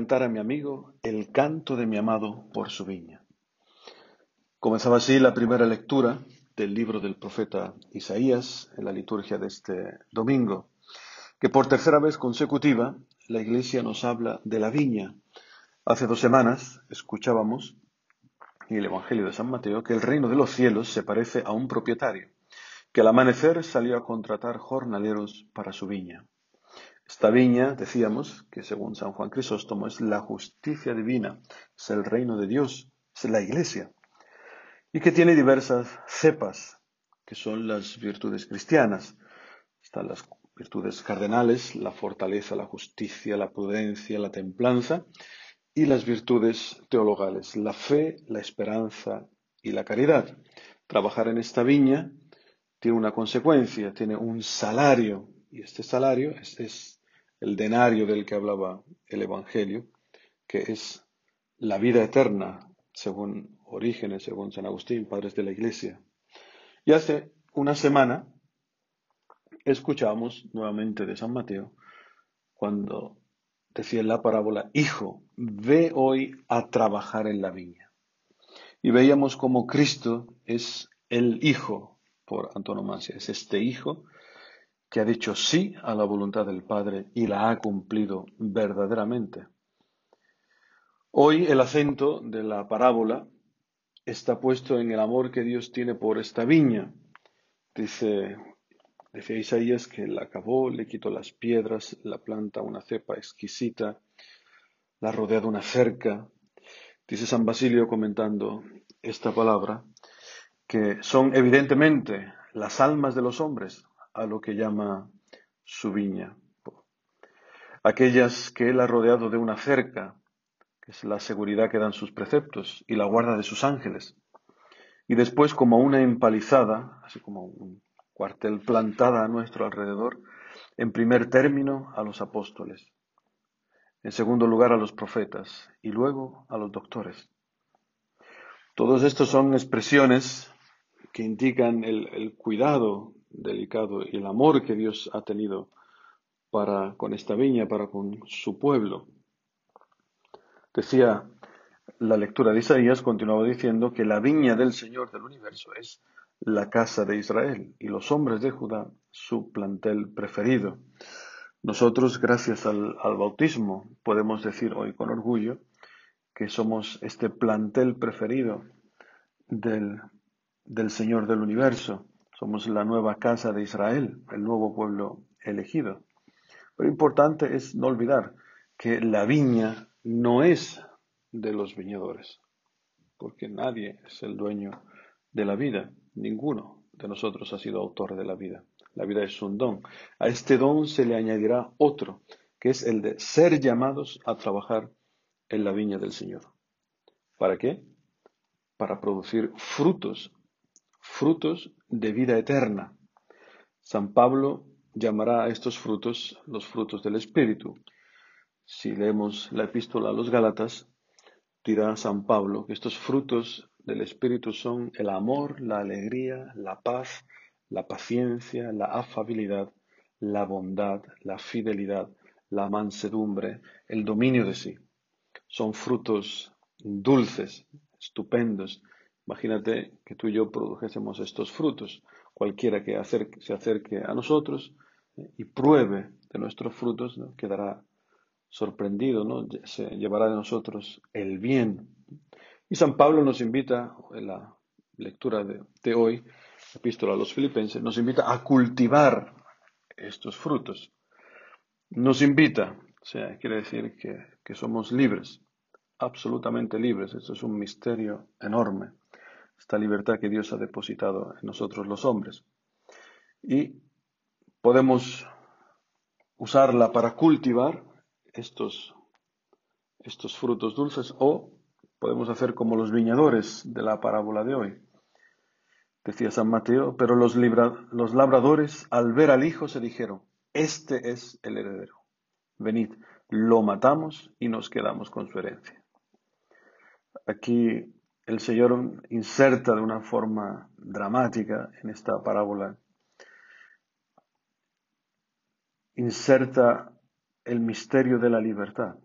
Cantar a mi amigo el canto de mi amado por su viña. Comenzaba así la primera lectura del libro del profeta Isaías en la liturgia de este domingo, que por tercera vez consecutiva la Iglesia nos habla de la viña. Hace dos semanas escuchábamos en el Evangelio de San Mateo que el reino de los cielos se parece a un propietario, que al amanecer salió a contratar jornaleros para su viña. Esta viña, decíamos, que según San Juan Crisóstomo es la justicia divina, es el reino de Dios, es la iglesia, y que tiene diversas cepas, que son las virtudes cristianas. Están las virtudes cardenales, la fortaleza, la justicia, la prudencia, la templanza, y las virtudes teologales, la fe, la esperanza y la caridad. Trabajar en esta viña tiene una consecuencia, tiene un salario, y este salario es, el denario del que hablaba el Evangelio, que es la vida eterna, según Orígenes, según San Agustín, padres de la Iglesia. Y hace una semana escuchamos nuevamente de San Mateo, cuando decía la parábola, Hijo, ve hoy a trabajar en la viña. Y veíamos como Cristo es el Hijo por antonomasia, es este Hijo que ha dicho sí a la voluntad del Padre y la ha cumplido verdaderamente. Hoy el acento de la parábola está puesto en el amor que Dios tiene por esta viña. Dice Decía Isaías que la acabó, le quitó las piedras, la planta una cepa exquisita, la rodea de una cerca. Dice San Basilio comentando esta palabra, que son evidentemente las almas de los hombres a lo que llama su viña. Aquellas que él ha rodeado de una cerca, que es la seguridad que dan sus preceptos y la guarda de sus ángeles. Y después como una empalizada, así como un cuartel plantada a nuestro alrededor, en primer término a los apóstoles, en segundo lugar a los profetas y luego a los doctores. Todos estos son expresiones que indican el, cuidado delicado y el amor que Dios ha tenido para con esta viña, para con su pueblo. Decía la lectura de Isaías, continuaba diciendo que la viña del Señor del universo es la casa de Israel y los hombres de Judá su plantel preferido. Nosotros, gracias al, bautismo, podemos decir hoy con orgullo que somos este plantel preferido del, del Señor del universo. Somos la nueva casa de Israel, el nuevo pueblo elegido. Pero importante es no olvidar que la viña no es de los viñadores, porque nadie es el dueño de la vida. Ninguno de nosotros ha sido autor de la vida. La vida es un don. A este don se le añadirá otro, que es el de ser llamados a trabajar en la viña del Señor. ¿Para qué? Para producir frutos, frutos de vida eterna. San Pablo llamará a estos frutos los frutos del Espíritu. Si leemos la epístola a los Gálatas, dirá San Pablo que estos frutos del Espíritu son el amor, la alegría, la paz, la paciencia, la afabilidad, la bondad, la fidelidad, la mansedumbre, el dominio de sí. Son frutos dulces, estupendos. Imagínate que tú y yo produjésemos estos frutos. Cualquiera que se acerque a nosotros eh, y pruebe de nuestros frutos quedará sorprendido, ¿no? se llevará de nosotros el bien, y San Pablo nos invita, en la lectura de, hoy, epístola a los filipenses, nos invita a cultivar estos frutos. Nos invita, o sea, quiere decir que, que somos libres, absolutamente libres. Esto es un misterio enorme, esta libertad que Dios ha depositado en nosotros los hombres. Y podemos usarla para cultivar estos, estos frutos dulces o Podemos hacer como los viñadores de la parábola de hoy. Decía San Mateo, pero los, los labradores al ver al hijo se dijeron, este es el heredero. Venid, lo matamos y nos quedamos con su herencia. Aquí el Señor inserta de una forma dramática en esta parábola, inserta el misterio de la libertad.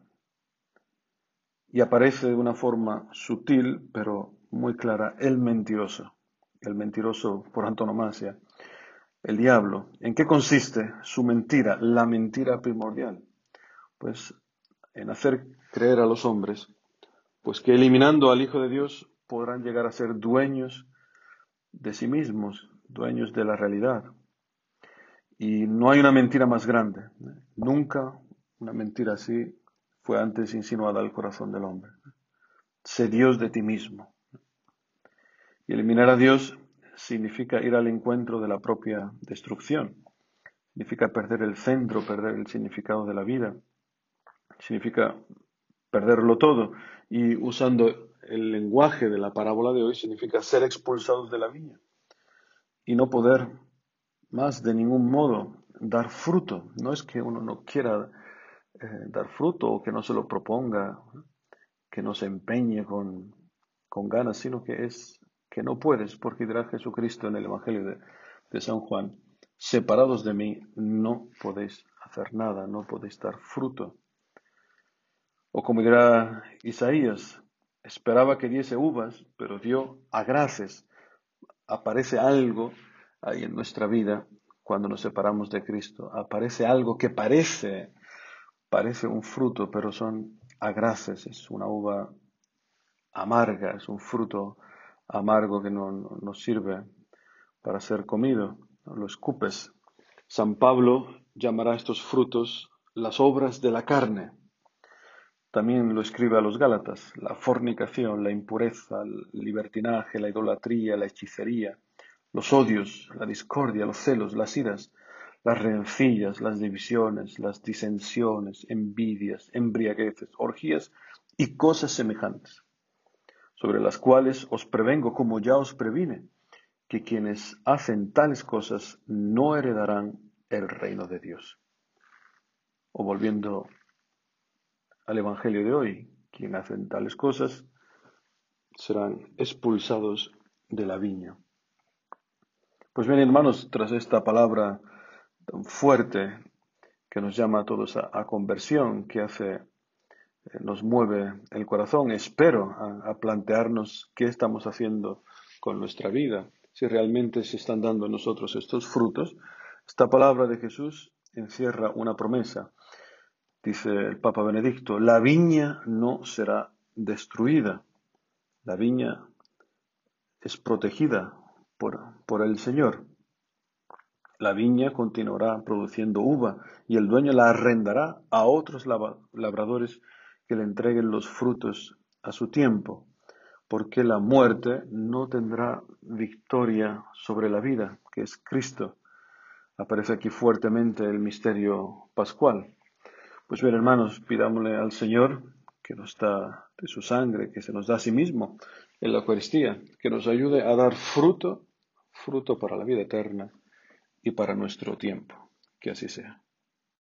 y aparece de una forma sutil pero muy clara el mentiroso, el mentiroso por antonomasia, el diablo. ¿En qué consiste su mentira, la mentira primordial? Pues en hacer creer a los hombres, pues que eliminando al Hijo de Dios podrán llegar a ser dueños de sí mismos, dueños de la realidad. Y no hay una mentira más grande. Nunca una mentira así fue antes insinuada al corazón del hombre. Sé Dios de ti mismo. Y eliminar a Dios significa ir al encuentro de la propia destrucción. Significa perder el centro, perder el significado de la vida. Significa perderlo todo. Y usando el lenguaje de la parábola de hoy, significa ser expulsados de la viña y no poder más de ningún modo dar fruto. No es que uno no quiera eh, dar fruto o que no se lo proponga, que no se empeñe con, con ganas, sino que es que no puedes, porque dirá Jesucristo en el Evangelio de, de San Juan, separados de mí no podéis hacer nada, no podéis dar fruto. O como dirá Isaías, esperaba que diese uvas, pero dio agraces. Aparece algo ahí en nuestra vida cuando nos separamos de Cristo. Aparece algo que parece, parece un fruto, pero son agraces, es una uva amarga, es un fruto amargo que no, nos sirve para ser comido, lo escupes. San Pablo llamará estos frutos las obras de la carne. También lo escribe a los Gálatas, la fornicación, la impureza, el libertinaje, la idolatría, la hechicería, los odios, la discordia, los celos, las iras, las rencillas, las divisiones, las disensiones, envidias, embriagueces, orgías y cosas semejantes sobre las cuales os prevengo como ya os previne, que quienes hacen tales cosas no heredarán el reino de Dios. O volviendo al Evangelio de hoy, quienes hacen tales cosas serán expulsados de la viña. Pues bien, hermanos, tras esta palabra tan fuerte que nos llama a todos a, conversión, que hace eh, nos mueve el corazón, espero, a, plantearnos qué estamos haciendo con nuestra vida, si realmente se están dando en nosotros estos frutos. Esta palabra de Jesús encierra una promesa. Dice el Papa Benedicto, la viña no será destruida. La viña es protegida por, por el Señor. La viña continuará produciendo uva y el dueño la arrendará a otros labradores que le entreguen los frutos a su tiempo, porque la muerte no tendrá victoria sobre la vida, que es Cristo. Aparece aquí fuertemente el misterio pascual. Pues bien, hermanos, pidámosle al Señor que nos da de su sangre, que se nos da a sí mismo en la Eucaristía, que nos ayude a dar fruto, fruto para la vida eterna y para nuestro tiempo. Que así sea.